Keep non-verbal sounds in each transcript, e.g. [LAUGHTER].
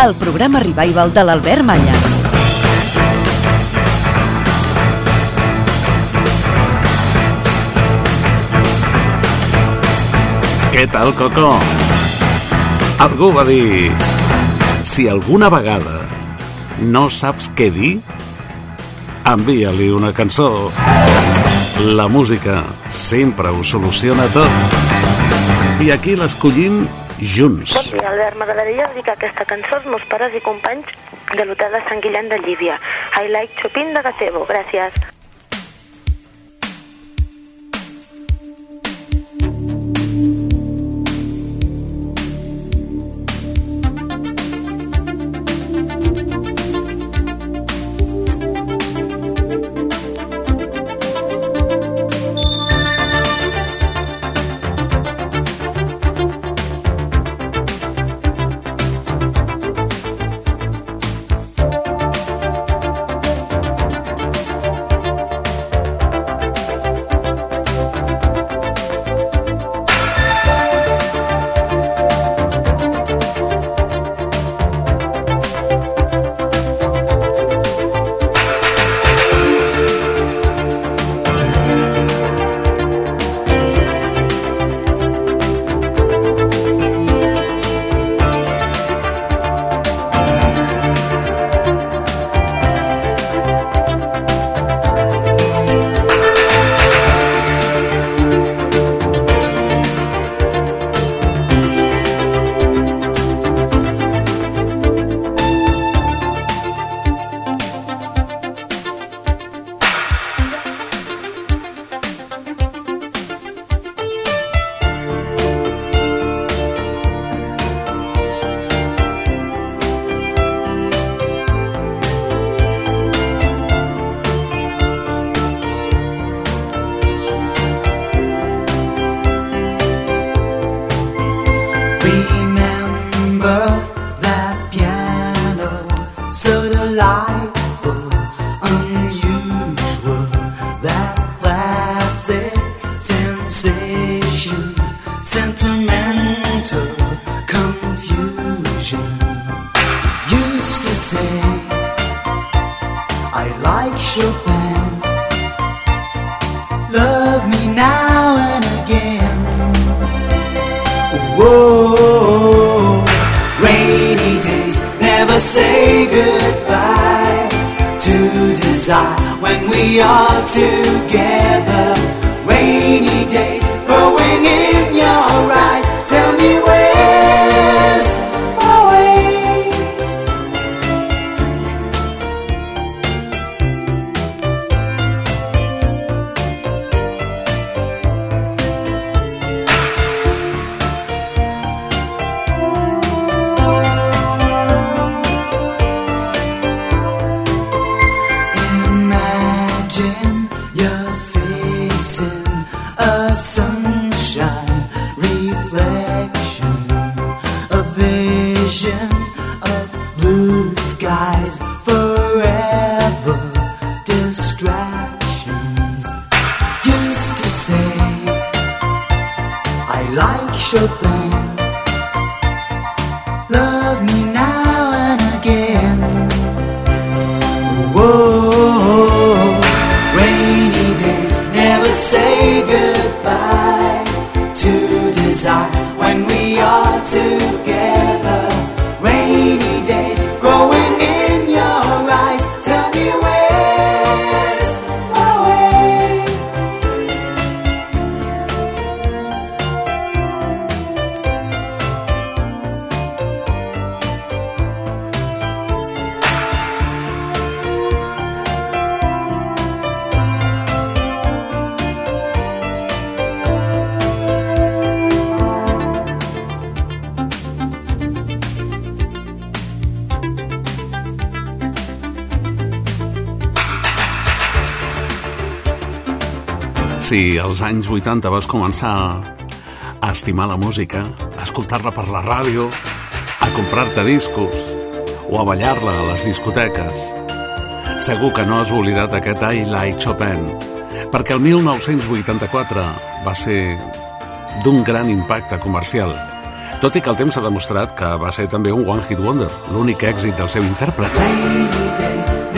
El programa revival de l'Albert Malla. Què tal, Coco? Algú va dir... Si alguna vegada no saps què dir, envia-li una cançó. La música sempre ho soluciona tot. I aquí l'escollim junts. Bon dia, Albert. M'agradaria dedicar aquesta cançó als meus pares i companys de l'hotel de Sant Guillem de Llívia. I like Chopin de Gazebo. Gràcies. Als anys 80 vas començar a estimar la música, a escoltar-la per la ràdio, a comprar-te discos o a ballar-la a les discoteques, segur que no has oblidat aquest I Like Chopin, perquè el 1984 va ser d'un gran impacte comercial, tot i que el temps ha demostrat que va ser també un one-hit wonder, l'únic èxit del seu intèrpret. Rainy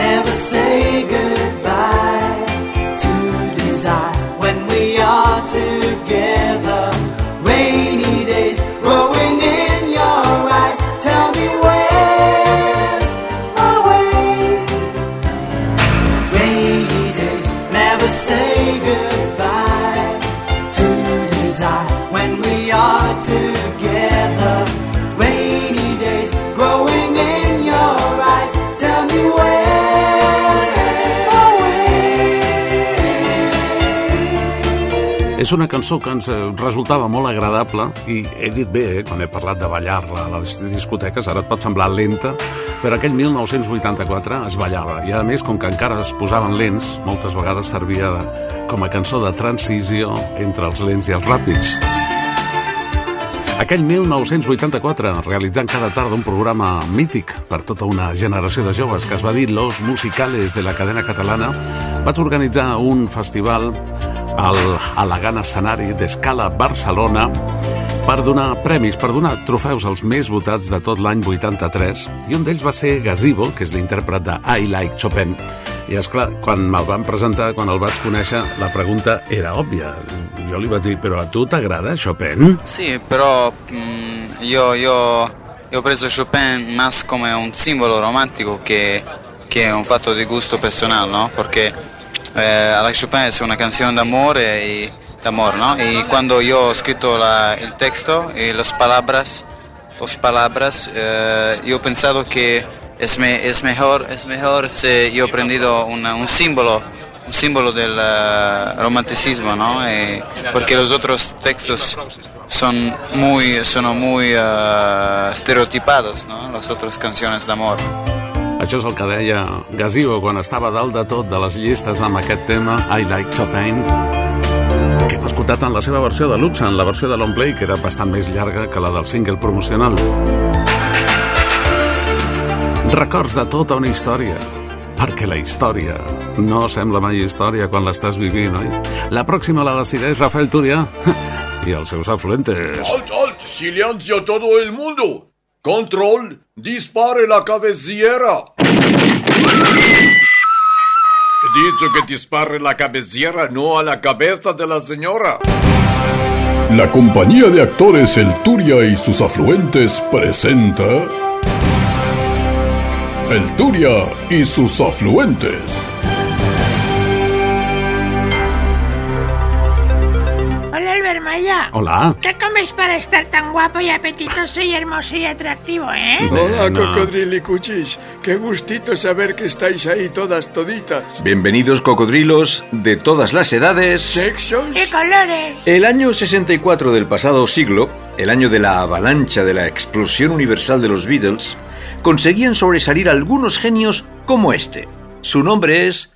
És una cançó que ens eh, resultava molt agradable i he dit bé, eh, quan he parlat de ballar-la a les discoteques, ara et pot semblar lenta, però aquell 1984 es ballava i a més, com que encara es posaven lents, moltes vegades servia de, com a cançó de transició entre els lents i els ràpids. Aquell 1984, realitzant cada tarda un programa mític per tota una generació de joves que es va dir Los Musicales de la cadena catalana, vaig organitzar un festival al elegant escenari d'Escala Barcelona per donar premis, per donar trofeus als més votats de tot l'any 83 i un d'ells va ser Gazebo, que és l'intèrpret de I Like Chopin i és clar, quan me'l van presentar, quan el vaig conèixer, la pregunta era òbvia. Jo li vaig dir, però a tu t'agrada Chopin? Sì, però mm, io, io- io ho preso Chopin más come un simbolo romantico che, che un fatto di gusto personal, ¿no? Porque eh, la Chopin es una canción de amor y, de amor, ¿no? Y cuando yo he escrito el texto y las palabras, las palabras, eh, yo he pensado que es, me- es mejor, es mejor si yo he aprendido un símbolo un símbolo del eh, romanticismo, ¿no? Eh, porque los otros textos son muy, son muy eh, estereotipados, ¿no? Las otras canciones de amor. Això és el que deia Gazebo quan estava dalt de tot de les llistes amb aquest tema I Like Chopin que hem escoltat en la seva versió de luxe, en la versió de long play, que era bastant més llarga que la del single promocional. Records de tota una història, perquè la història no sembla mai història quan l'estàs vivint, oi? La pròxima la decideix Rafael Túria [LAUGHS] i els seus afluentes. Alt, alt, silencio todo el mundo. Control, dispare la cabecera. He dicho que dispare la cabecera, no a la cabeza de la señora. La compañía de actores El Turia y sus afluentes presenta El Turia y sus afluentes. Hola. ¿Qué comes para estar tan guapo y apetitoso y hermoso y atractivo, eh? Hola, no. cocodrilicuchis. Qué gustito saber que estáis ahí todas toditas. Bienvenidos cocodrilos de todas las edades. ¿Sexos? ¿Qué colores? El año 64 del pasado siglo, el año de la avalancha de la explosión universal de los Beatles, conseguían sobresalir algunos genios como este. Su nombre es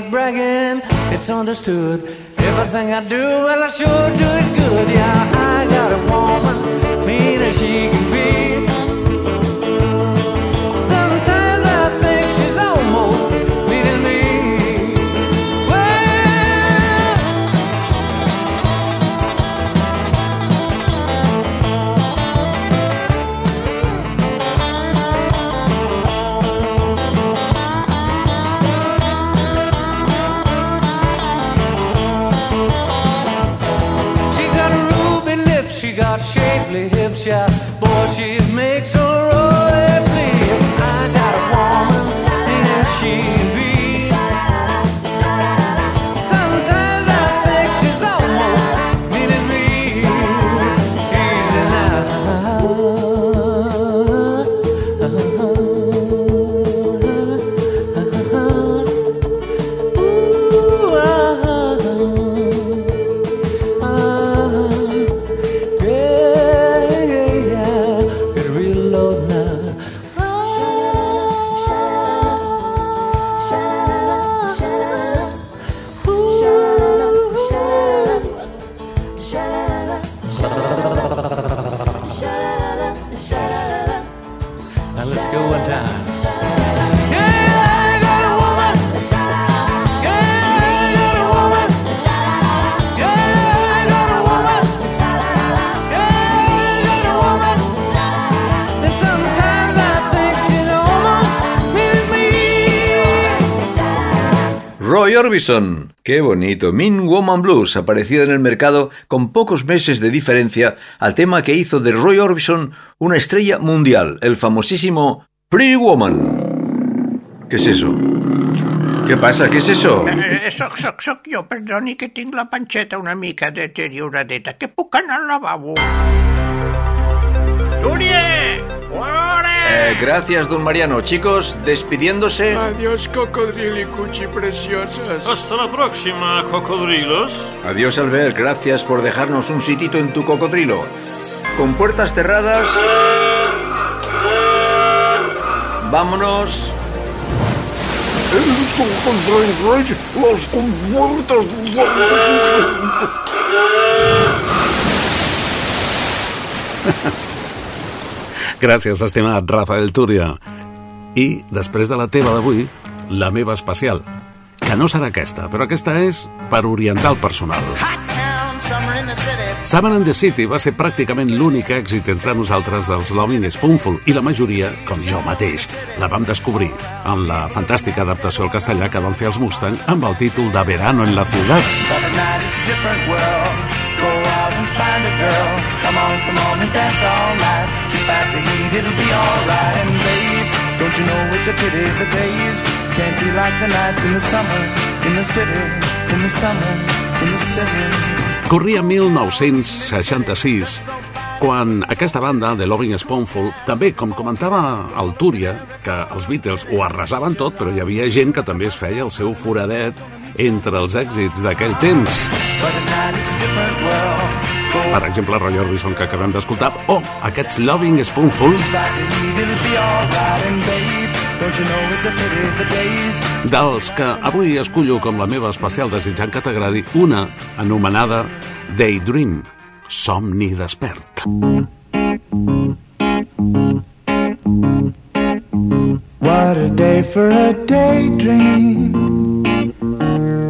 ain't bragging, it's understood. Everything I do, well, I sure do it good. Yeah, I got a woman mean as she can be. stately hips, yeah, Boy, she makes her Orbison. Qué bonito. Mean Woman Blues, aparecido en el mercado con pocos meses de diferencia al tema que hizo de Roy Orbison una estrella mundial, el famosísimo Pretty Woman. ¿Qué es eso? ¿Qué pasa? ¿Qué es eso? Eh, soc, soc, soc jo, perdoni que tinc la panxeta una mica deterioradeta, que puc anar al lavabo. Túria! Ore! Eh, gracias, don Mariano. Chicos, despidiéndose. Adiós, cocodrilo y cuchi preciosas. Hasta la próxima, cocodrilos. Adiós, Albert. Gracias por dejarnos un sitito en tu cocodrilo. Con puertas cerradas. Vámonos. Los compuertas. [LAUGHS] Gràcies, estimat Rafael Túria. I, després de la teva d'avui, la meva especial, que no serà aquesta, però aquesta és per orientar el personal. Summer in the City va ser pràcticament l'únic èxit entre nosaltres dels Loving Spoonful i la majoria, com jo mateix, la vam descobrir en la fantàstica adaptació al castellà que van fer els Mustang amb el títol de Verano en la ciutat. Come on, come on and dance all night. Despite the heat, it'll be alright. And babe, don't you know it's a pity the days can't be like the nights in the summer, in the city, in the summer, in the city. Corria 1966 quan aquesta banda, The Loving Spoonful, també, com comentava el Túria, que els Beatles ho arrasaven tot, però hi havia gent que també es feia el seu foradet entre els èxits d'aquell temps. But Per exemple, Roy Orbison, que acabem d'escoltar, o aquests Loving Spoonful, dels que avui escullo com la meva especial desitjant que t'agradi, una anomenada Daydream, somni despert. What a day for a daydream.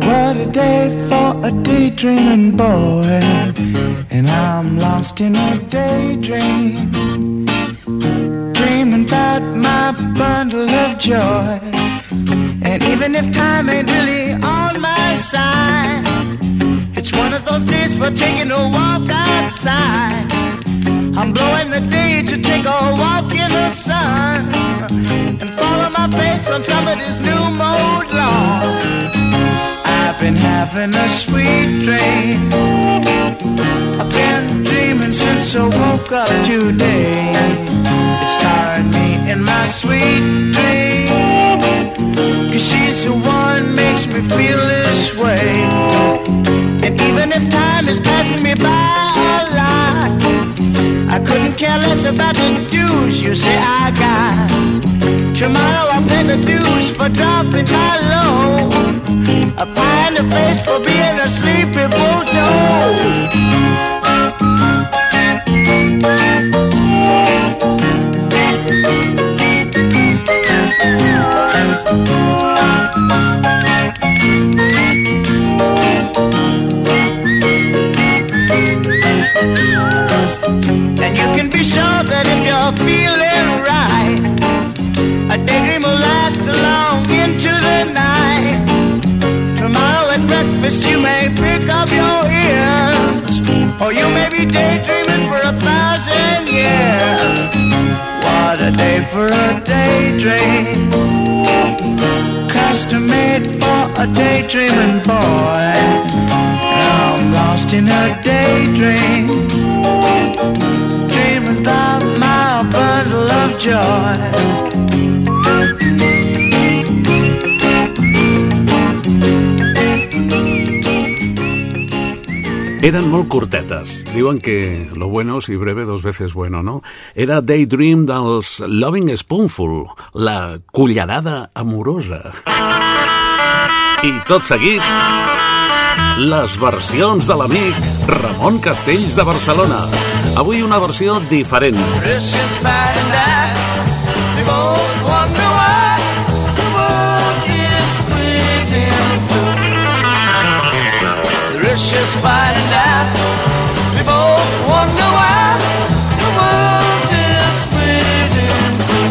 What a day for a daydreaming boy. I'm lost in a daydream. Dreaming about my bundle of joy. And even if time ain't really on my side, it's one of those days for taking a walk outside. I'm blowing the day to take a walk in the sun and follow my face on somebody's new mode lawn. I've been having a sweet dream. I've been dreaming since I woke up today. It's tiring me in my sweet dream. Cause she's the one makes me feel this way. And even if time is passing me by a lot, I couldn't care less about the dues you say I got. Tomorrow I'll pay the dues for dropping my low. A pie in the face for being a sleepy bulldog. And you can be sure that if you're feeling into the night. Tomorrow at breakfast you may pick up your ears, or you may be daydreaming for a thousand years. What a day for a daydream. custom made for a daydreaming boy. Now I'm lost in a daydream, dreaming about my bundle of joy. Eren molt curtetes. Diuen que lo bueno si breve dos veces bueno, no? Era Daydream dels Loving Spoonful, la cullerada amorosa. I tot seguit, les versions de l'amic Ramon Castells de Barcelona. Avui una versió diferent. Precious By and I, we both wonder why the world is two.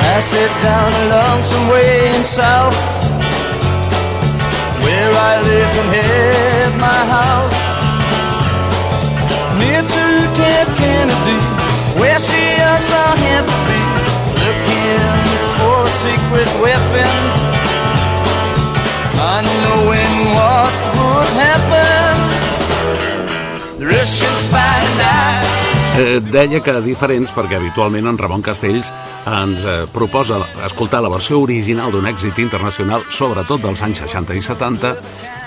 I sit down a lonesome way in south, where I live and have my house. Near to Camp Kennedy, where she us all had to be, looking for a secret weapon, what would happen. The Russian spy I. Eh, deia que diferents perquè habitualment en Ramon Castells ens eh, proposa escoltar la versió original d'un èxit internacional, sobretot dels anys 60 i 70,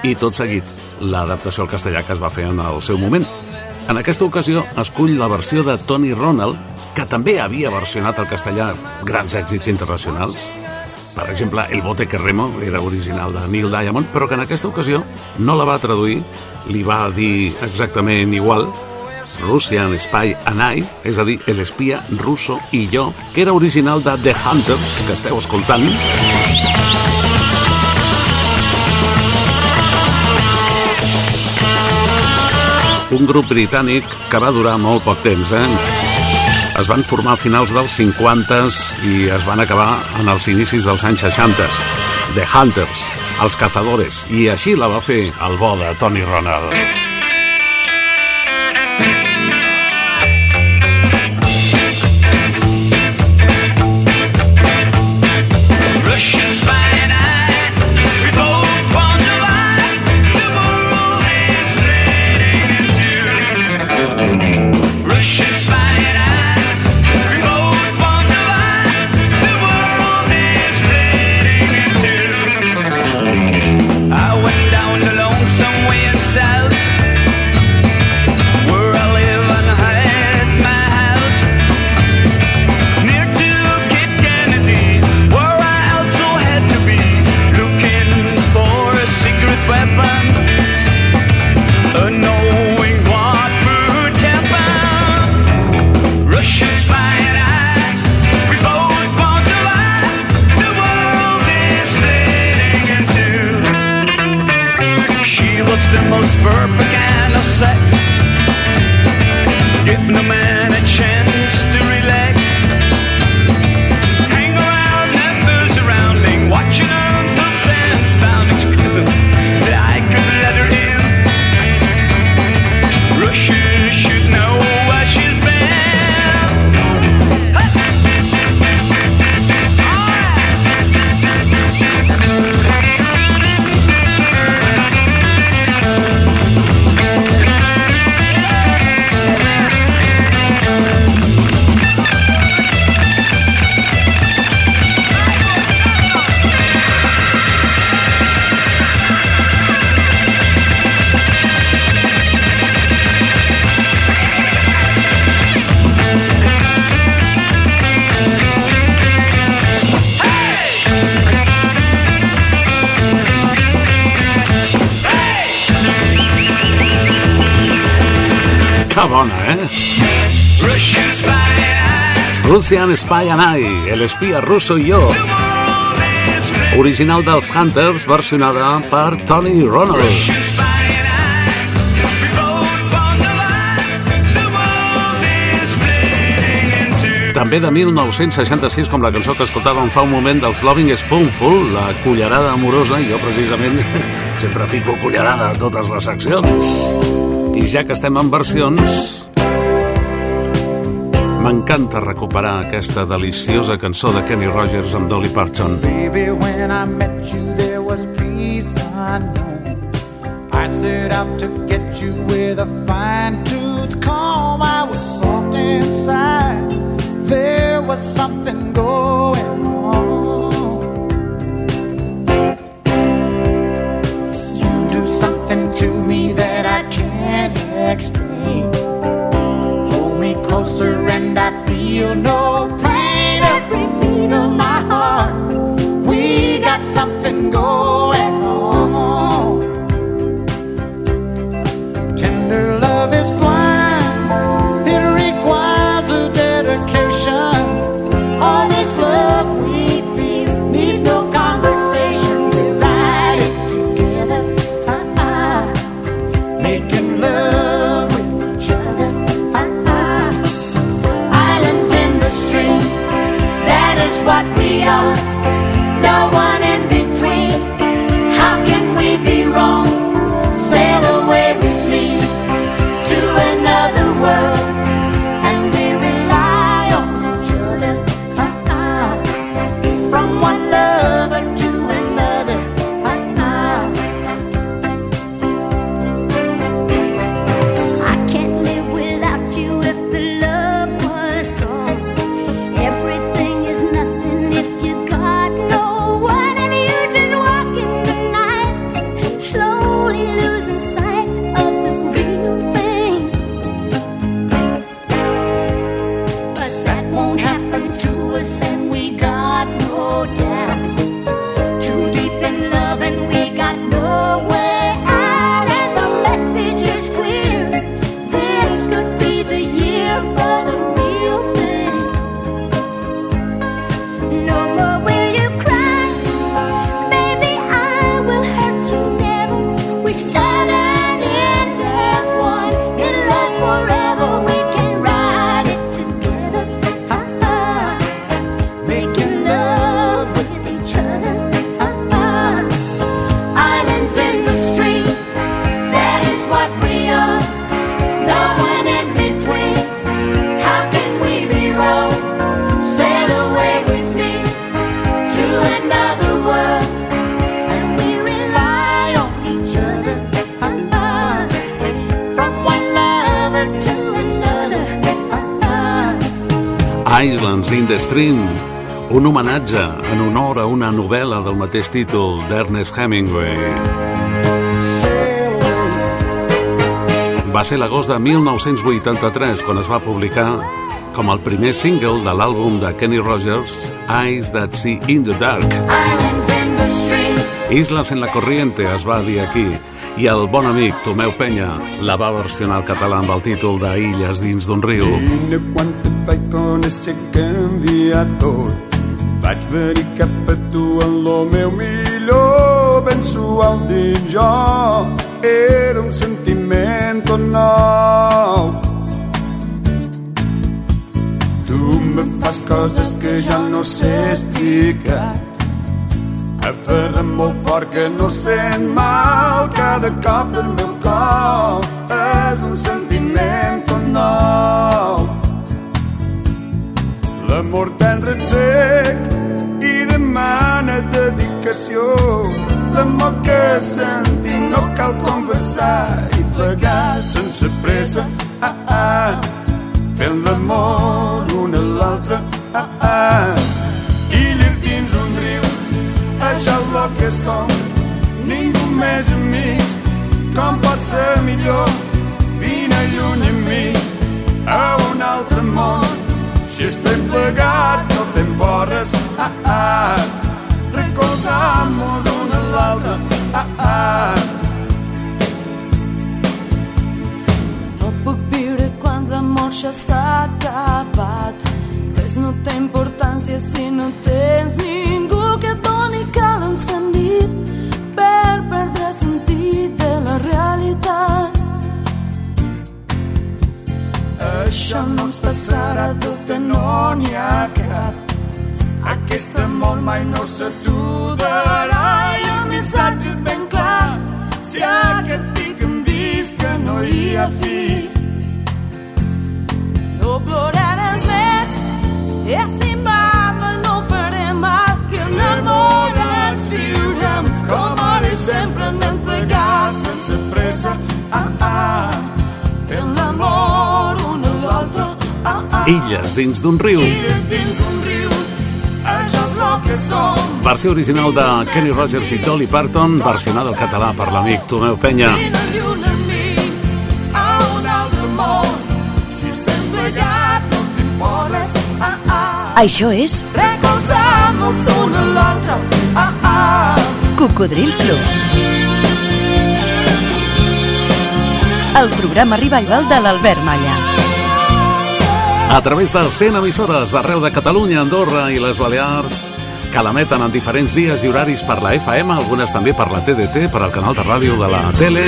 i tot seguit l'adaptació al castellà que es va fer en el seu moment. En aquesta ocasió escull la versió de Tony Ronald, que també havia versionat al castellà grans èxits internacionals. Per exemple, El bote que remo era original de Neil Diamond, però que en aquesta ocasió no la va traduir, li va dir exactament igual, Russian Spy and I, és a dir, l'espia russo i jo, que era original de The Hunters, que esteu escoltant. Un grup britànic que va durar molt poc temps, eh? Es van formar a finals dels 50s i es van acabar en els inicis dels anys 60 The Hunters, els cazadores, i així la va fer el bo de Tony Ronald. Russian Spy and I, el espia russo i jo. Original dels Hunters, versionada per Tony Ronald. També de 1966, com la cançó que escoltàvem fa un moment dels Loving Spoonful, la cullerada amorosa, i jo precisament [LAUGHS] sempre fico cullerada a totes les seccions. I ja que estem en versions, M'encanta recuperar aquesta deliciosa cançó de Kenny Rogers amb Dolly Parton. Baby, when I met you, there was peace unknown. I set out to get you with a fine tooth comb. I was soft inside. There was something going on. You do something to me that I can't explain. Hold me closer you'll know. In the Stream, un homenatge en honor a una novel·la del mateix títol d'Ernest Hemingway. Va ser l'agost de 1983 quan es va publicar com el primer single de l'àlbum de Kenny Rogers, Eyes That See in the Dark. Islas en la Corriente es va dir aquí i el bon amic Tomeu Penya la va versionar al català amb el títol de Illes dins d'un riu. Mira quanta vaig conèixer que canvia tot. Vaig venir cap a tu en lo meu millor, ben suau dins jo. Era un sentiment tot nou. Tu me fas coses que ja no sé explicar. Aferra'm molt fort que no sent mal cada cop del meu cor. És un sentiment tot nou. L'amor tan sec i demana dedicació. L'amor que sentim no cal conversar i plegar sense pressa. Ah, ah, fent l'amor un a l'altre. Ah, ah, el que som. Ningú més amics, com pot ser millor? Vine lluny amb mi a un altre món. Si estem plegats no te'n porres, ah, ah. Recolzamos un a l'altre, ah, ah. No puc viure quan l'amor ja s'ha acabat. Res no té importància si no tens ningú Això no ens passarà, dubte no n'hi ha cap. Aquest amor mai no s'aturarà i el missatge és ben clar. Si aquest pic hem vist que no hi ha fi. No ploraràs més Illes riu. dins d'un riu. Versió original de Kenny Rogers i Dolly Parton, versionada al català per l'amic Tomeu Penya. Ah, ah. Això és Recolzamos un a l'altre. Ah, ah. Cocodril Club. El programa revival de l'Albert Malla. A través de 100 emissores arreu de Catalunya, Andorra i les Balears, que l'emeten en diferents dies i horaris per la FM, algunes també per la TDT, per al canal de ràdio de la tele.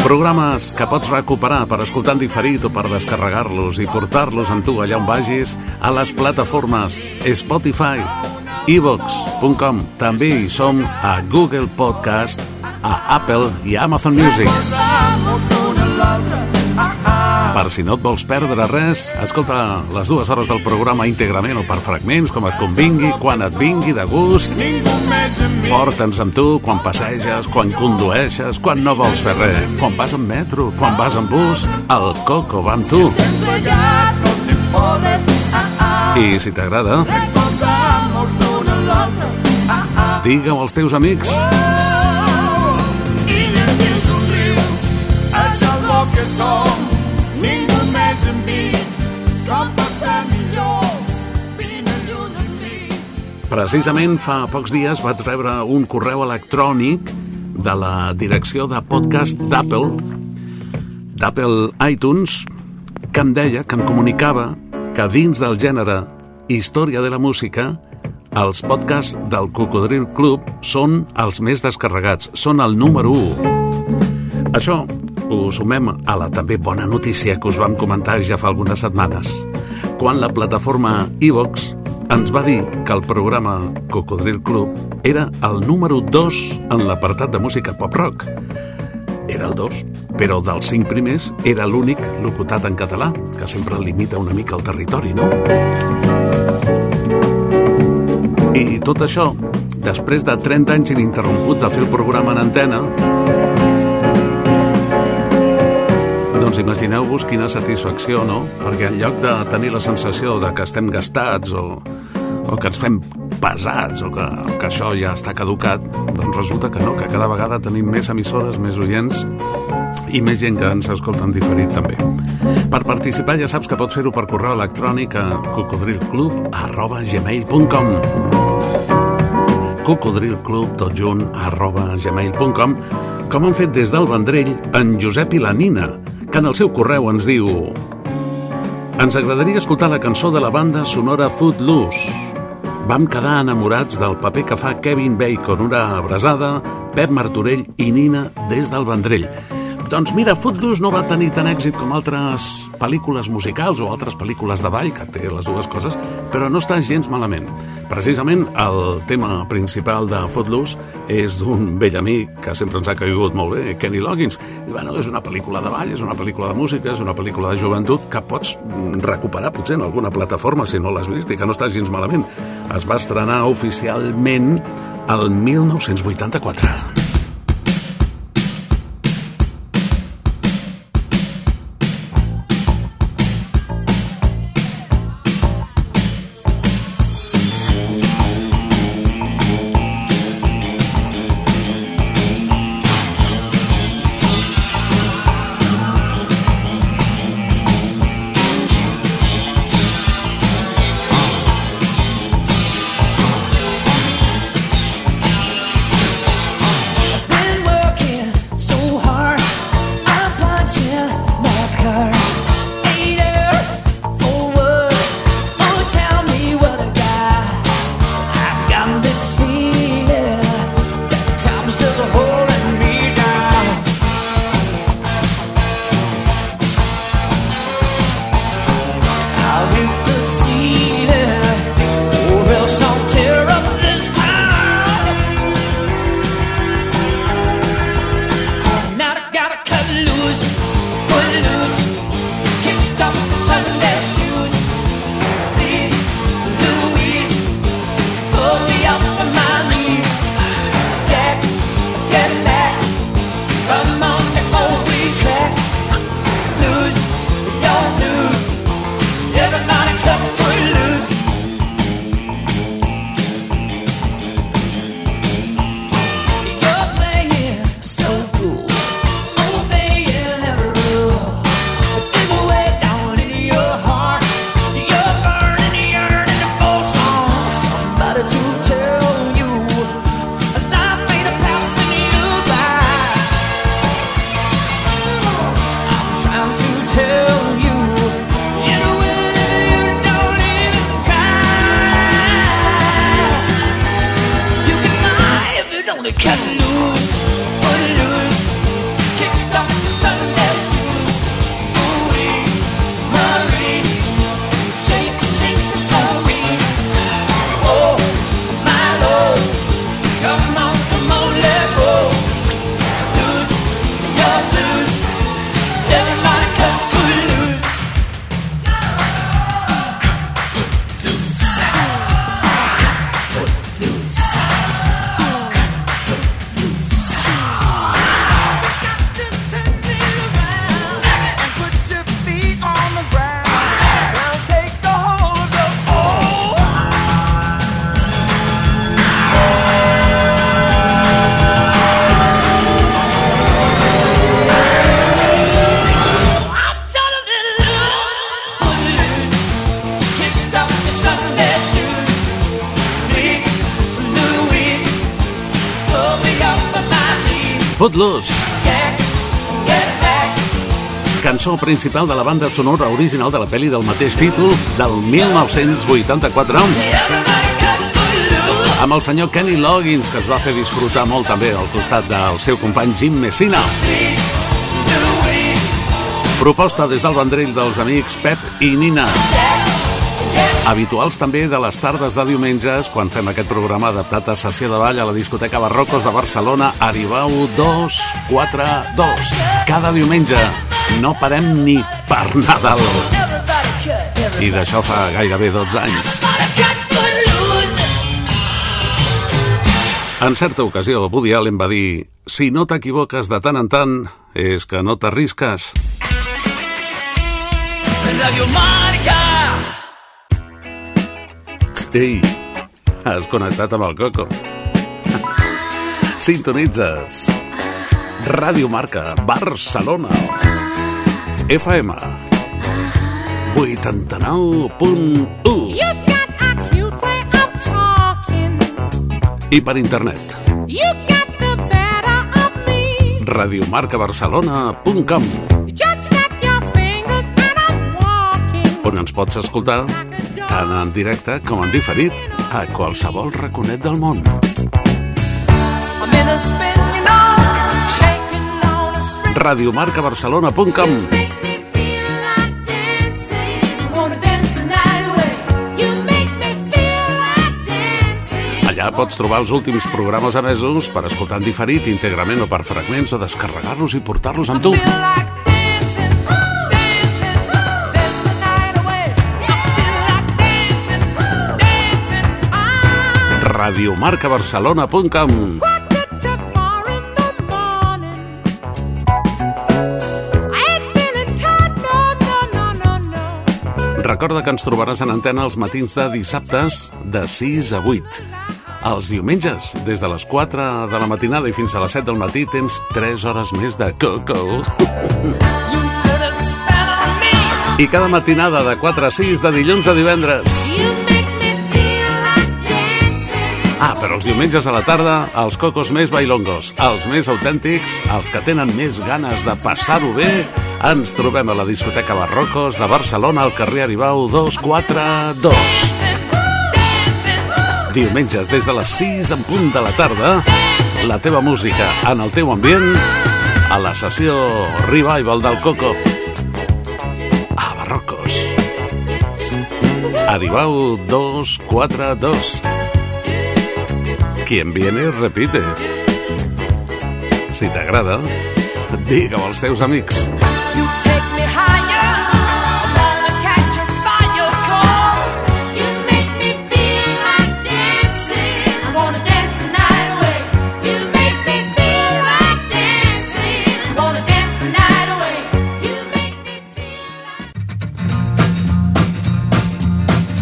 Programes que pots recuperar per escoltar en diferit o per descarregar-los i portar-los amb tu allà on vagis a les plataformes Spotify, evox.com. També hi som a Google Podcast, a Apple i a Amazon Music. Recolzamos Per si no et vols perdre res, escolta les dues hores del programa íntegrament o per fragments, com et convingui, quan et vingui de gust. Porta'ns amb tu quan passeges, quan condueixes, quan no vols fer res, quan vas en metro, quan vas en bus, el Coco va amb tu. I si t'agrada. Ah, ah. digue-ho als teus amics. Precisament fa pocs dies vaig rebre un correu electrònic de la direcció de podcast d'Apple, d'Apple iTunes, que em deia, que em comunicava que dins del gènere Història de la Música, els podcasts del Cocodril Club són els més descarregats, són el número 1. Això ho sumem a la també bona notícia que us vam comentar ja fa algunes setmanes, quan la plataforma iVox ens va dir que el programa Cocodril Club era el número 2 en l'apartat de música pop-rock. Era el 2, però dels 5 primers era l'únic locutat en català, que sempre limita una mica el territori, no? I tot això, després de 30 anys ininterromputs de fer el programa en antena, doncs imagineu-vos quina satisfacció, no? Perquè en lloc de tenir la sensació de que estem gastats o, o que ens fem pesats o que, o que això ja està caducat, doncs resulta que no, que cada vegada tenim més emissores, més oients i més gent que ens escolta en diferit també. Per participar ja saps que pots fer-ho per correu electrònic a cocodrilclub arroba gmail.com cocodrilclub tot junt arroba gmail.com com han fet des del Vendrell en Josep i la Nina, que en el seu correu ens diu Ens agradaria escoltar la cançó de la banda sonora Footloose. Vam quedar enamorats del paper que fa Kevin Bacon, una abrasada, Pep Martorell i Nina des del Vendrell. Doncs mira, Footloose no va tenir tant èxit com altres pel·lícules musicals o altres pel·lícules de ball, que té les dues coses, però no està gens malament. Precisament el tema principal de Footloose és d'un vell amic que sempre ens ha caigut molt bé, Kenny Loggins. I bueno, és una pel·lícula de ball, és una pel·lícula de música, és una pel·lícula de joventut que pots recuperar potser en alguna plataforma si no l'has vist i que no està gens malament. Es va estrenar oficialment el 1984. Footloose. Cançó principal de la banda sonora original de la pel·li del mateix títol del 1984 amb el senyor Kenny Loggins que es va fer disfrutar molt també al costat del seu company Jim Messina. Proposta des del vendrell dels amics Pep i Nina. Habituals també de les tardes de diumenges quan fem aquest programa adaptat a sessió de ball a la discoteca Barrocos de Barcelona Arribau 242. Cada diumenge no parem ni per Nadal. I d'això fa gairebé 12 anys. En certa ocasió, Woody Allen va dir si no t'equivoques de tant en tant, és que no t'arrisques. Radio Marca. Ei, has connectat amb el Coco. Sintonitzes. Ràdio Marca, Barcelona. FM 89.1 You got a cute way of talking. i per internet. Radiomarcabarcelona.com on ens pots escoltar tant en directe com en diferit a qualsevol raconet del món. Radiomarcabarcelona.com. Allà pots trobar els últims programes emesos per escoltar en diferit, íntegrament o per fragments o descarregar-los i portar-los amb tu. radiomarcabarcelona.com Recorda que ens trobaràs en antena els matins de dissabtes de 6 a 8. Els diumenges, des de les 4 de la matinada i fins a les 7 del matí, tens 3 hores més de Coco. I cada matinada de 4 a 6 de dilluns a divendres. Ah, però els diumenges a la tarda, els cocos més bailongos, els més autèntics, els que tenen més ganes de passar-ho bé, ens trobem a la discoteca Barrocos de Barcelona al carrer Aribau 242. Diumenges des de les 6 en punt de la tarda, la teva música en el teu ambient, a la sessió Revival del Coco. A Barrocos. Aribau 242. Quien viene, repite. Si t'agrada, digue-ho als teus amics. You take me higher. I wanna catch a fire call. You make me feel like dancing. I wanna dance the night away. You make me feel like dancing. I wanna dance the night away. You make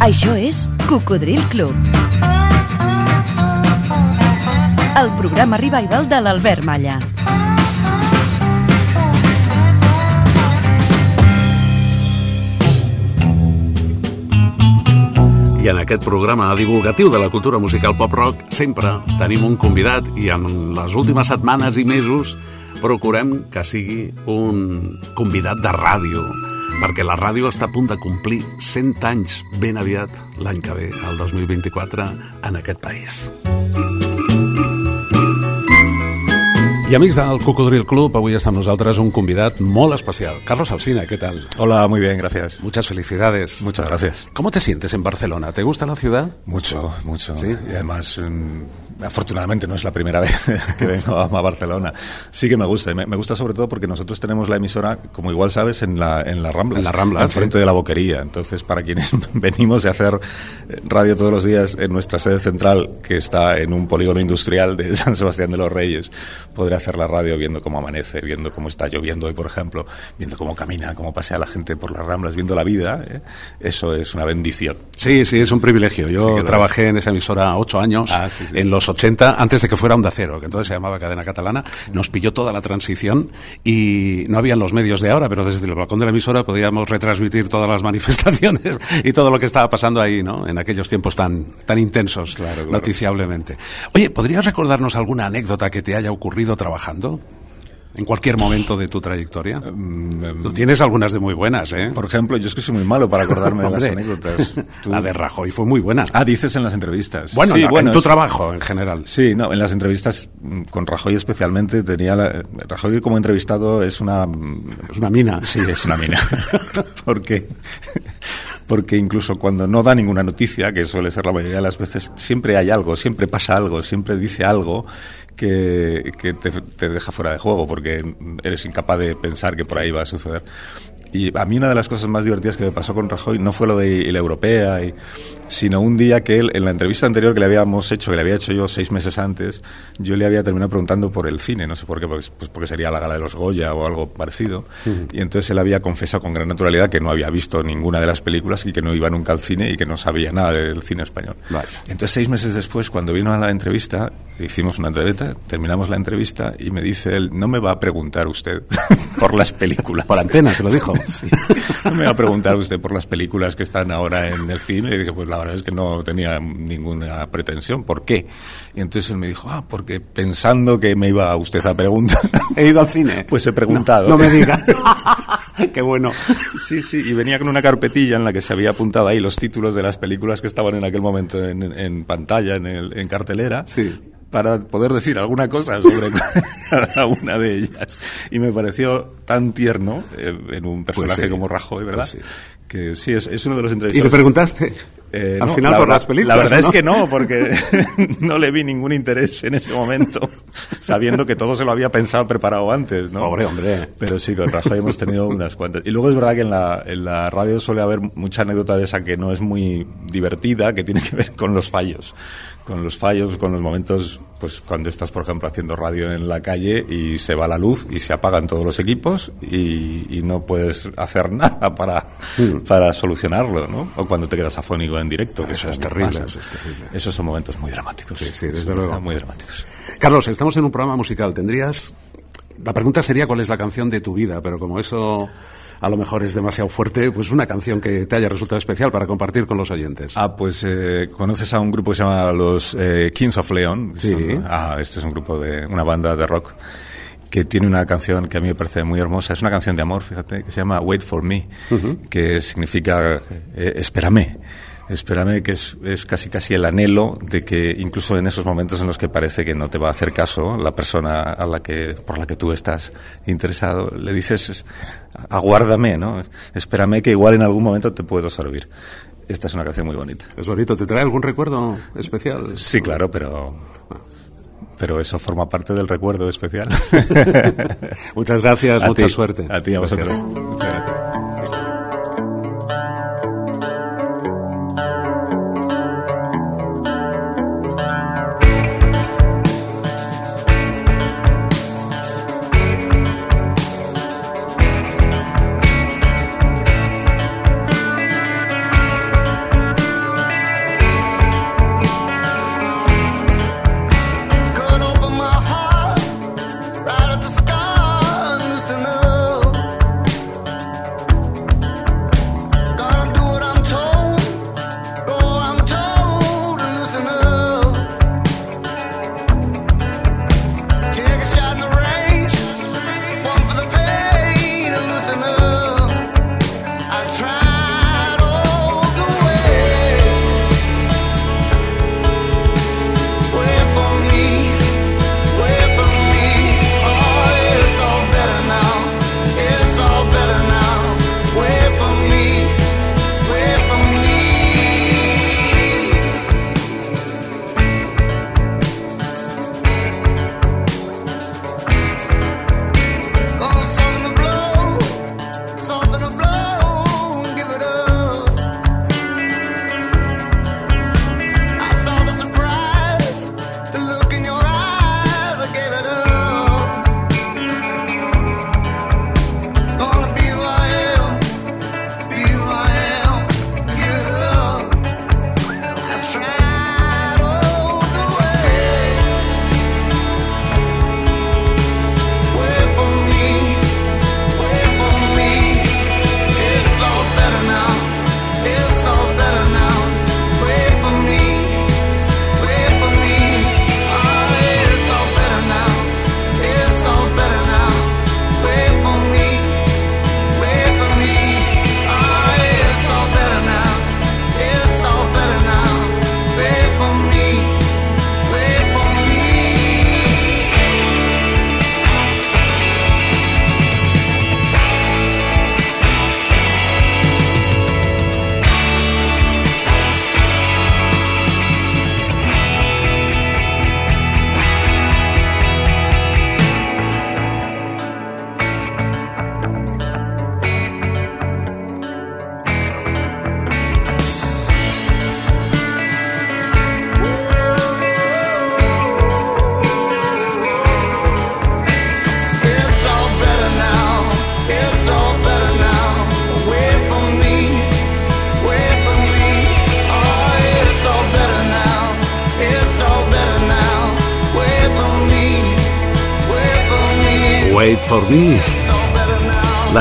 Això és Cocodril Club. El programa revival de l'Albert Malla. I en aquest programa divulgatiu de la cultura musical pop-rock sempre tenim un convidat i en les últimes setmanes i mesos procurem que sigui un convidat de ràdio perquè la ràdio està a punt de complir 100 anys ben aviat l'any que ve, el 2024, en aquest país. I amics del Cocodril Club, avui està amb nosaltres un convidat molt especial. Carlos Alsina, ¿qué tal? Hola, muy bien, gracias. Muchas felicidades. Muchas gracias. ¿Cómo te sientes en Barcelona? ¿Te gusta la ciudad? Mucho, mucho. Y además, mm, afortunadamente no es la primera [LAUGHS] vez que vengo a Barcelona. Sí que me gusta. y Me, me gusta sobre todo porque nosotros tenemos la emisora, como igual sabes, en la, en la Rambla. En la Rambla, Enfrente sí. de la boquería. Entonces, para quienes [LAUGHS] venimos de hacer eh, radio todos los días en nuestra sede central, que está en un polígono industrial de [LAUGHS] San Sebastián de los Reyes, podré hacer la radio viendo cómo amanece, viendo cómo está lloviendo hoy, por ejemplo, viendo cómo camina, cómo pasea la gente por las Ramblas, viendo la vida. ¿eh? Eso es una bendición. Sí, sí, es un privilegio. Yo Sí trabajé en esa emisora ocho años, Ah, sí. en los los 80, antes de que fuera Onda Cero, que entonces se llamaba Cadena Catalana, nos pilló toda la transición y no habían los medios de ahora, pero desde el balcón de la emisora podíamos retransmitir todas las [LAUGHS] manifestaciones y todo lo que estaba pasando ahí, ¿no? En aquellos tiempos tan, tan intensos, noticiablemente. Oye, ¿podrías recordarnos alguna anécdota que te haya ocurrido trabajando? En cualquier momento de tu trayectoria. Tú tienes algunas de muy buenas, ¿eh? Por ejemplo, yo es que soy muy malo para acordarme de [LAUGHS] las anécdotas. [LAUGHS] Tú- La de Rajoy fue muy buena. Ah, dices en las entrevistas. Bueno, sí, en- bueno, en tu es- trabajo en general. Sí, no, en las entrevistas mm, con Rajoy especialmente tenía la, Rajoy como entrevistado es una es una mina. Sí, es una mina. [LAUGHS] porque porque incluso cuando no da ninguna noticia, que suele ser la mayoría de las veces, siempre hay algo, siempre pasa algo, siempre dice algo que, que te, te deja fuera de juego porque eres incapaz de pensar que por ahí va a suceder. Y a mí una de las cosas más divertidas que me pasó con Rajoy no fue lo de la europea, y, sino un día que él, en la entrevista anterior que le habíamos hecho, que le había hecho yo seis meses antes, yo le había terminado preguntando por el cine, no sé por qué, pues, pues porque sería la gala de los Goya o algo parecido. Y entonces él había confesado con gran naturalidad que no había visto ninguna de las películas y que no iba nunca al cine y que no sabía nada del cine español. Entonces, seis meses después, cuando vino a la entrevista, hicimos una entrevista, terminamos la entrevista y me dice él, no me va a preguntar usted [LAUGHS] por las películas. Por antena, te lo dijo. [LAUGHS] Sí. No me va a preguntar usted por las películas que están ahora en el cine. Y dije, pues la verdad es que no tenía ninguna pretensión. ¿Por qué? Y entonces él me dijo, ah, porque pensando que me iba usted a preguntar. [LAUGHS] He ido al cine. Pues he preguntado. No, no me digas. [LAUGHS] Qué bueno. Sí, sí, y venía con una carpetilla en la que se había apuntado ahí los títulos de las películas que estaban en aquel momento en, en pantalla, en, el, en cartelera. Para poder decir alguna cosa sobre [LAUGHS] cada una de ellas. Y me pareció tan tierno eh, en un personaje sí. como Rajoy, ¿verdad? Pues sí. Que sí, es, es uno de los ¿Y entrevistados. le preguntaste? Eh, Al no, final la por verdad- las películas. La verdad ¿o es que no, porque [LAUGHS] no le vi ningún interés en ese momento, [LAUGHS] sabiendo que todo se lo había pensado preparado antes, ¿no? Hombre, hombre. Pero sí, con Rajoy hemos tenido unas cuantas. Y luego es verdad que en la, en la radio suele haber mucha anécdota de esa que no es muy divertida, que tiene que ver con los fallos. Con los fallos, con los momentos, pues cuando estás, por ejemplo, haciendo radio en la calle y se va la luz y se apagan todos los equipos y, y no puedes hacer [LAUGHS] nada para, para solucionarlo, ¿no? O cuando te quedas afónico en directo. que Eso es terrible, eso es terrible. Esos son momentos muy dramáticos. Sí, sí, desde luego. Muy dramáticos. Carlos, estamos en un programa musical. ¿Tendrías...? La pregunta sería cuál es la canción de tu vida, pero como eso a lo mejor es demasiado fuerte, pues una canción que te haya resultado especial para compartir con los oyentes. Ah, pues eh, conoces a un grupo que se llama los eh, Kings of Leon. Sí. Son- ah, este es un grupo de una banda de rock que tiene una canción que a mí me parece muy hermosa. Es una canción de amor, fíjate, que se llama Wait for Me, que significa eh, espérame. Espérame, que es, es casi casi el anhelo de que incluso en esos momentos en los que parece que no te va a hacer caso la persona a la que, por la que tú estás interesado, le dices, es- aguárdame, ¿no? Espérame que igual en algún momento te puedo servir. Esta es una canción muy bonita. Es bonito. ¿Te trae algún recuerdo especial? Sí, claro, pero pero eso forma parte del recuerdo especial. [LAUGHS] Muchas gracias, [LAUGHS] A mucha ti, suerte. A ti, a Gracias. vosotros. Muchas gracias.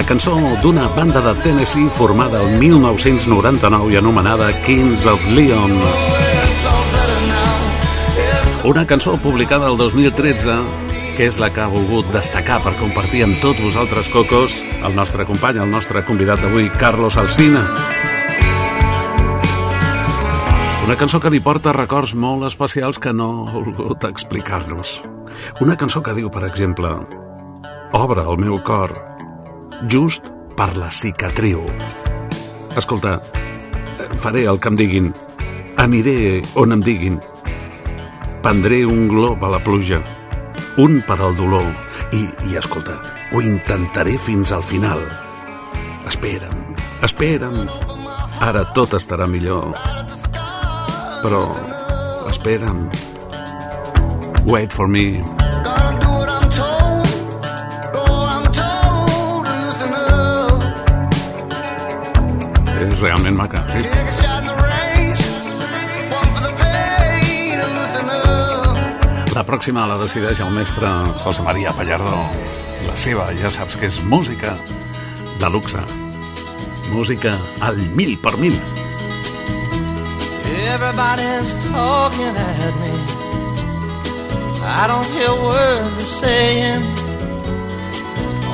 Cançó d'una banda de Tennessee formada el 1999 i anomenada Kings of Leon. Una cançó publicada el 2013 que és la que ha volgut destacar per compartir amb tots vosaltres, Cocos, el nostre company, el nostre convidat d'avui, Carlos Alsina. Una cançó que li porta records molt especials que no ha volgut explicar-nos. Una cançó que diu, per exemple, Obre el meu cor, just per la cicatriu. Escolta, faré el que em diguin, aniré on em diguin, prendré un glob a la pluja, un per al dolor, i, i escolta, ho intentaré fins al final. Espera'm, espera'm, ara tot estarà millor. Però, espera'm, wait for me. És realment maca, sí. La pròxima la decideix el mestre José María Pallardó. La seva, ja saps que és música de luxe. Música al mil per mil. Everybody's talking at me. I don't hear words they're saying.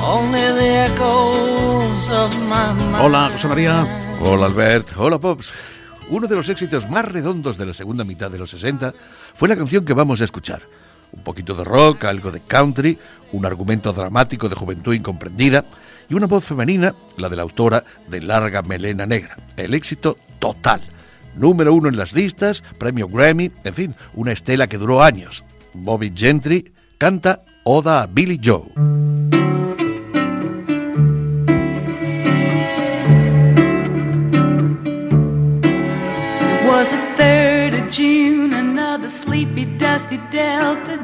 Only the echoes of my mind. Hola, José María. Hola Albert, hola Pops. Uno de los éxitos más redondos de la segunda mitad de los 60 fue la canción que vamos a escuchar. Un poquito de rock, algo de country, un argumento dramático de juventud incomprendida y una voz femenina, la de la autora de Larga Melena Negra. El éxito total. Número uno en las listas, premio Grammy, en fin, una estela que duró años. Bobby Gentry canta Oda a Billy Joe.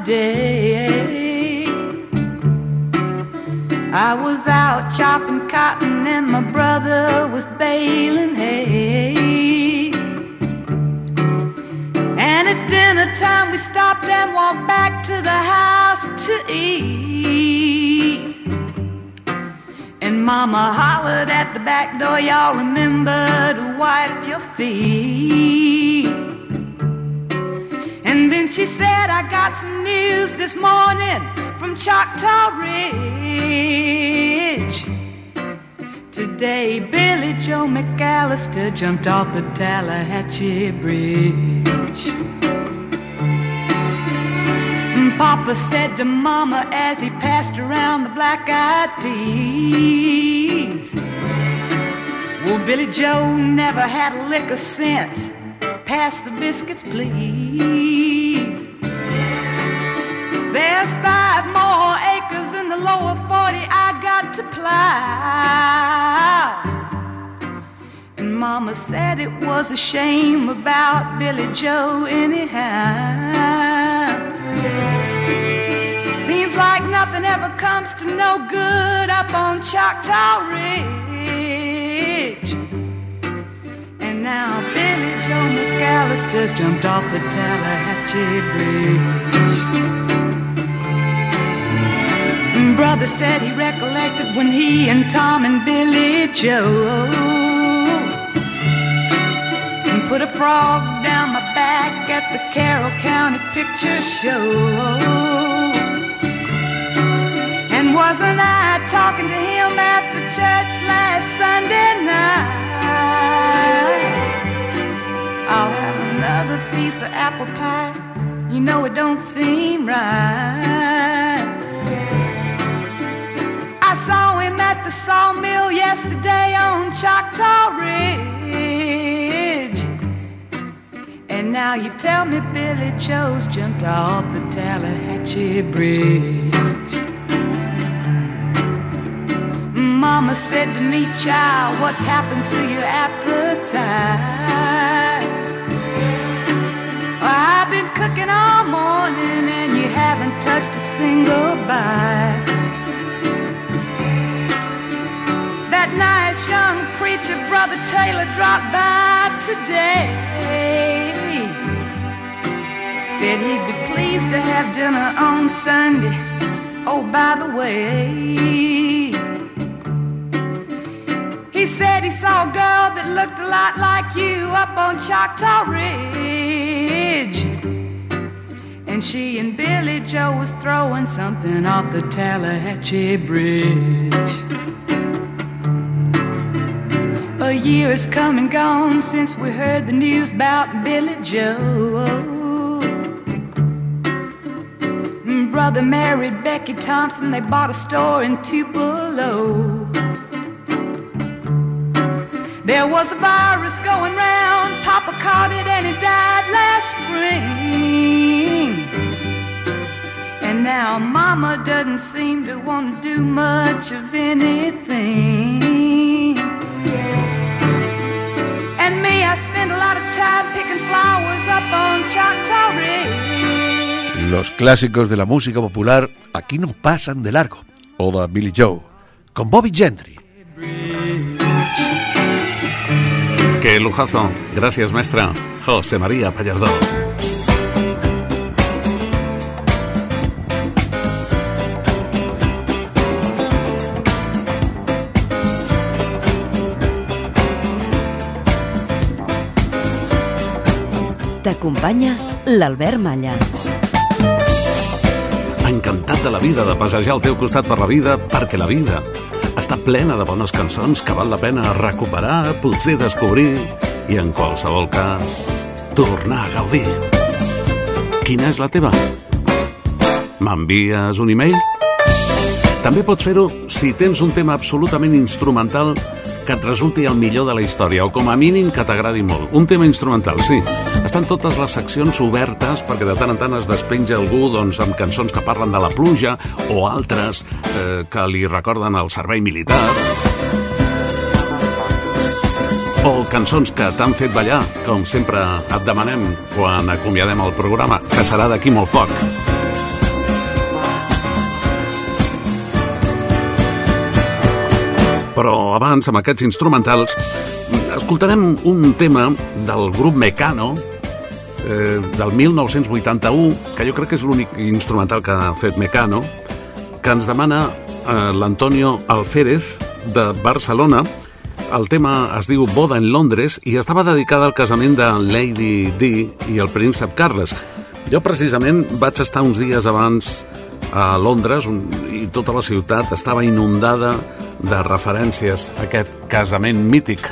Day. I was out chopping cotton and my brother was baling hay. And at dinner time we stopped and walked back to the house to eat. And mama hollered at the back door, y'all remember to wipe your feet. And then she said, I got some news this morning from Choctaw Ridge. Today, Billy Joe McAllister jumped off the Tallahatchie Bridge. And Papa said to Mama as he passed around the black eyed peas. Well, Billy Joe never had a lick of sense. Pass the biscuits, please. There's five more acres in the lower 40 I got to plow. And Mama said it was a shame about Billy Joe, anyhow. Seems like nothing ever comes to no good up on Choctaw Ridge. Now Billy Joe McAllister's jumped off the Tallahatchie Bridge. Brother said he recollected when he and Tom and Billy Joe put a frog down my back at the Carroll County Picture Show. And wasn't I talking to him after church last Sunday night? I'll have another piece of apple pie. You know it don't seem right. I saw him at the sawmill yesterday on Choctaw Ridge. And now you tell me Billy Joe's jumped off the Tallahatchie Bridge. Mama said to me, child, what's happened to your appetite? Been cooking all morning and you haven't touched a single bite. That nice young preacher, Brother Taylor, dropped by today. Said he'd be pleased to have dinner on Sunday Oh, by the way, he said he saw a girl that looked a lot like you up on Choctaw Ridge. And she and Billy Joe was throwing something off the Tallahatchie Bridge. A year has come and gone since we heard the news about Billy Joe. Brother married Becky Thompson, they bought a store in Tupelo. There was a virus going round, Papa caught it and he died last spring. Now Mama doesn't seem to want to do much of anything. And me, I spend a lot of time picking flowers up on Choctaw Ridge. Los clásicos de la música popular aquí no pasan de largo. Oda Billy Joe, con Bobby Gentry. Qué lujazo. Gracias, maestra. José María Pallardó. T'acompanya l'Albert Malla. Encantat de la vida, de passejar al teu costat per la vida, perquè la vida està plena de bones cançons que val la pena recuperar, potser descobrir i, en qualsevol cas, tornar a gaudir. Quina és la teva? M'envies un e-mail? També pots fer-ho si tens un tema absolutament instrumental que et resulti el millor de la història, o com a mínim que t'agradi molt. Un tema instrumental, sí. Estan totes les seccions obertes perquè de tant en tant es despenja algú doncs, amb cançons que parlen de la pluja o altres eh, que li recorden el servei militar. O cançons que t'han fet ballar, com sempre et demanem quan acomiadem el programa, que serà d'aquí molt poc. Però abans, amb aquests instrumentals, escoltarem un tema del grup Mecano, eh, del 1981, que jo crec que és l'únic instrumental que ha fet Mecano, que ens demana eh, l'Antonio Alférez de Barcelona. El tema es diu Boda en Londres i estava dedicada al casament de Lady Di i el príncep Carles. Jo precisament vaig estar uns dies abans a Londres un, i tota la ciutat estava inundada de referències a aquest casament mític.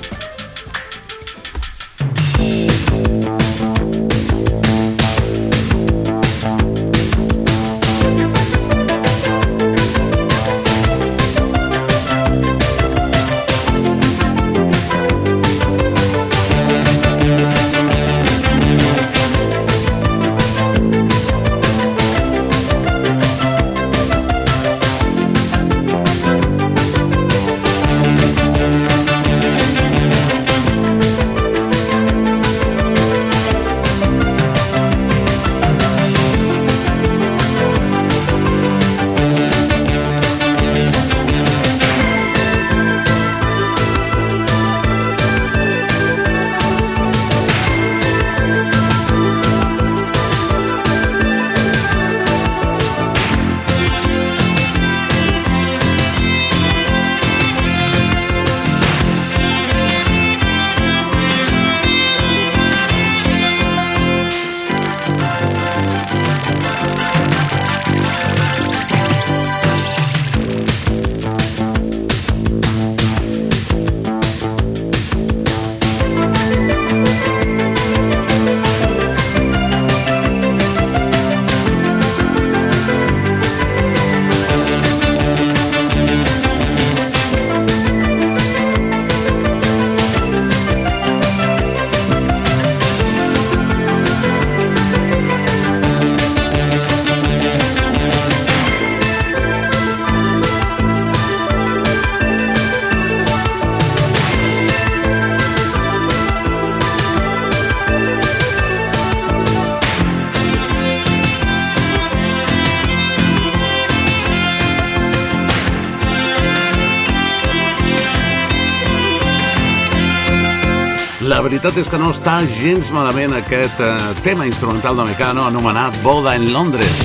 Veritat és que no està gens malament aquest eh, tema instrumental de Mecano anomenat Boda en Londres.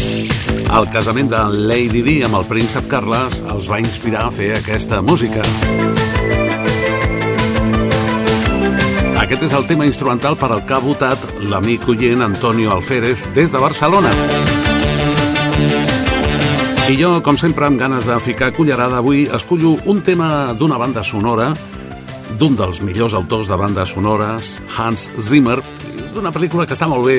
El casament de Lady Di amb el príncep Carles els va inspirar a fer aquesta música. Aquest és el tema instrumental per al que ha votat l'amic oient Antonio Alférez des de Barcelona. I jo, com sempre, amb ganes de ficar cullerada, avui escollo un tema d'una banda sonora d'un dels millors autors de bandes sonores, Hans Zimmer, d'una pel·lícula que està molt bé,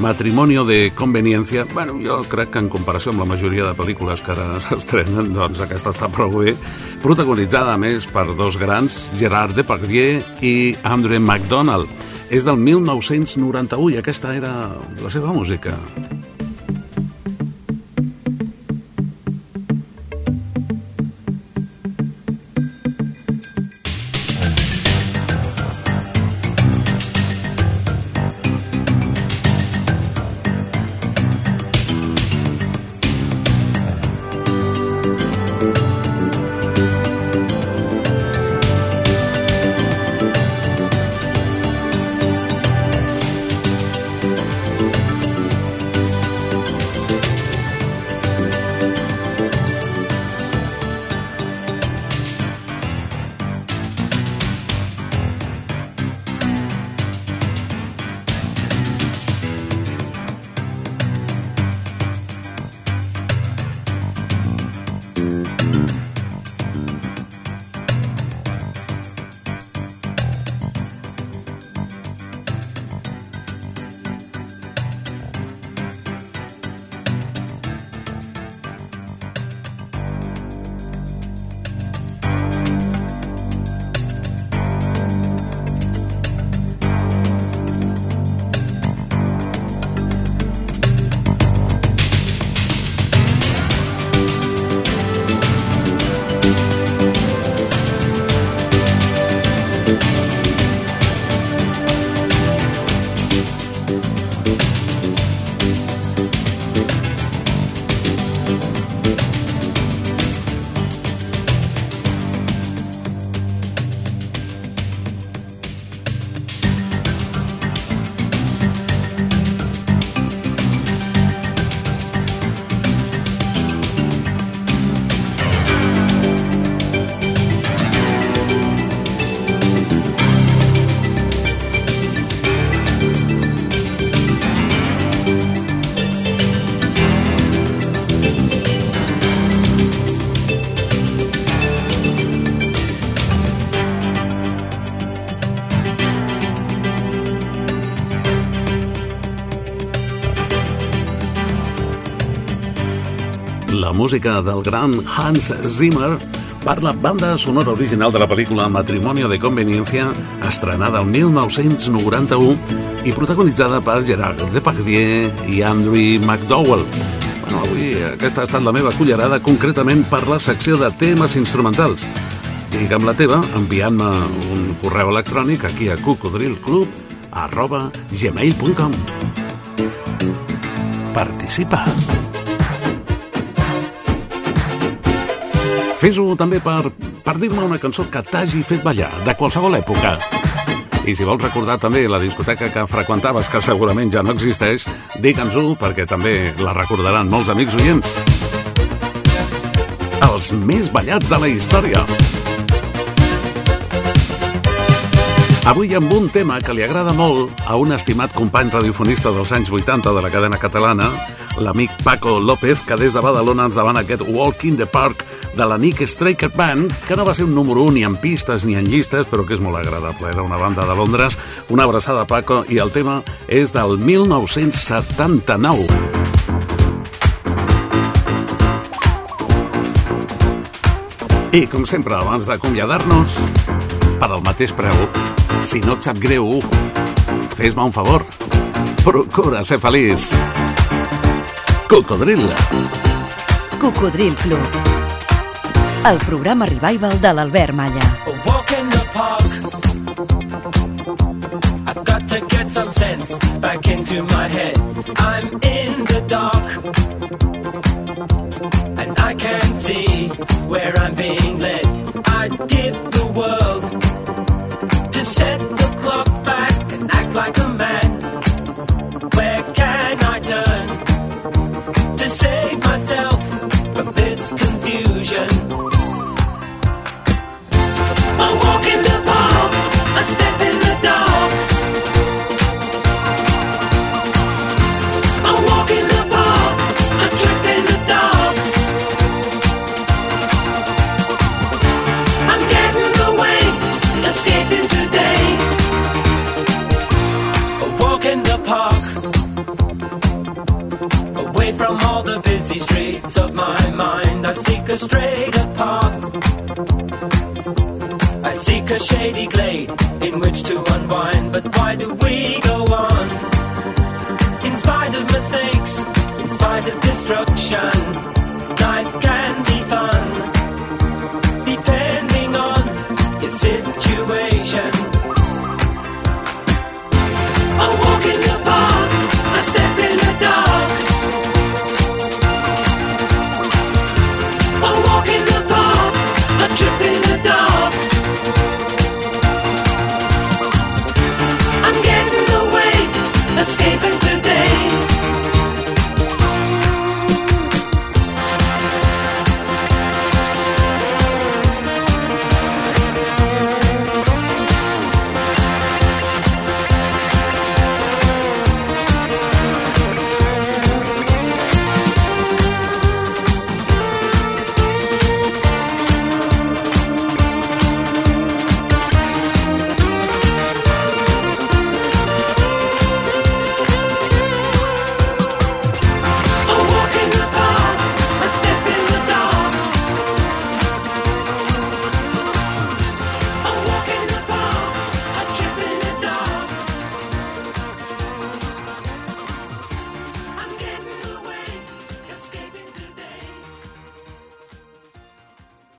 Matrimonio de conveniència. Bueno, jo crec que en comparació amb la majoria de pel·lícules que ara [LAUGHS] s'estrenen, doncs aquesta està prou bé. Protagonitzada, a més, per dos grans, Gerard Depardieu i Andrew MacDonald. És del 1991 i aquesta era la seva música. Música del gran Hans Zimmer per la banda sonora original de la pel·lícula Matrimonio de Conveniència, estrenada el 1991 i protagonitzada per Gerard Depardieu i Andrew McDowell. Bueno, avui aquesta ha estat la meva cullerada concretament per la secció de temes instrumentals. Digue'm la teva enviant-me un correu electrònic aquí a cocodrilclub arroba gmail.com Participa! Fes-ho també per, per dir-me una cançó que t'hagi fet ballar, de qualsevol època. I si vols recordar també la discoteca que freqüentaves, que segurament ja no existeix, digue'ns-ho perquè també la recordaran molts amics oients. Els més ballats de la història. Avui amb un tema que li agrada molt a un estimat company radiofonista dels anys 80 de la cadena catalana, l'amic Paco López, que des de Badalona ens davant aquest Walk in the Park de la Nick Straker Band, que no va ser un número 1 ni en pistes ni en llistes, però que és molt agradable. Era una banda de Londres, una abraçada a Paco, i el tema és del 1979. I, com sempre, abans d'acomiadar-nos, per al mateix preu, si no et sap greu, fes-me un favor. Procura ser feliç. Cocodril. Cocodril Club. El programa revival de l'Albert Malla. I've got to get some sense back into my head. I'm in the dark. And I can't see where I'm being led. I'd give the world to set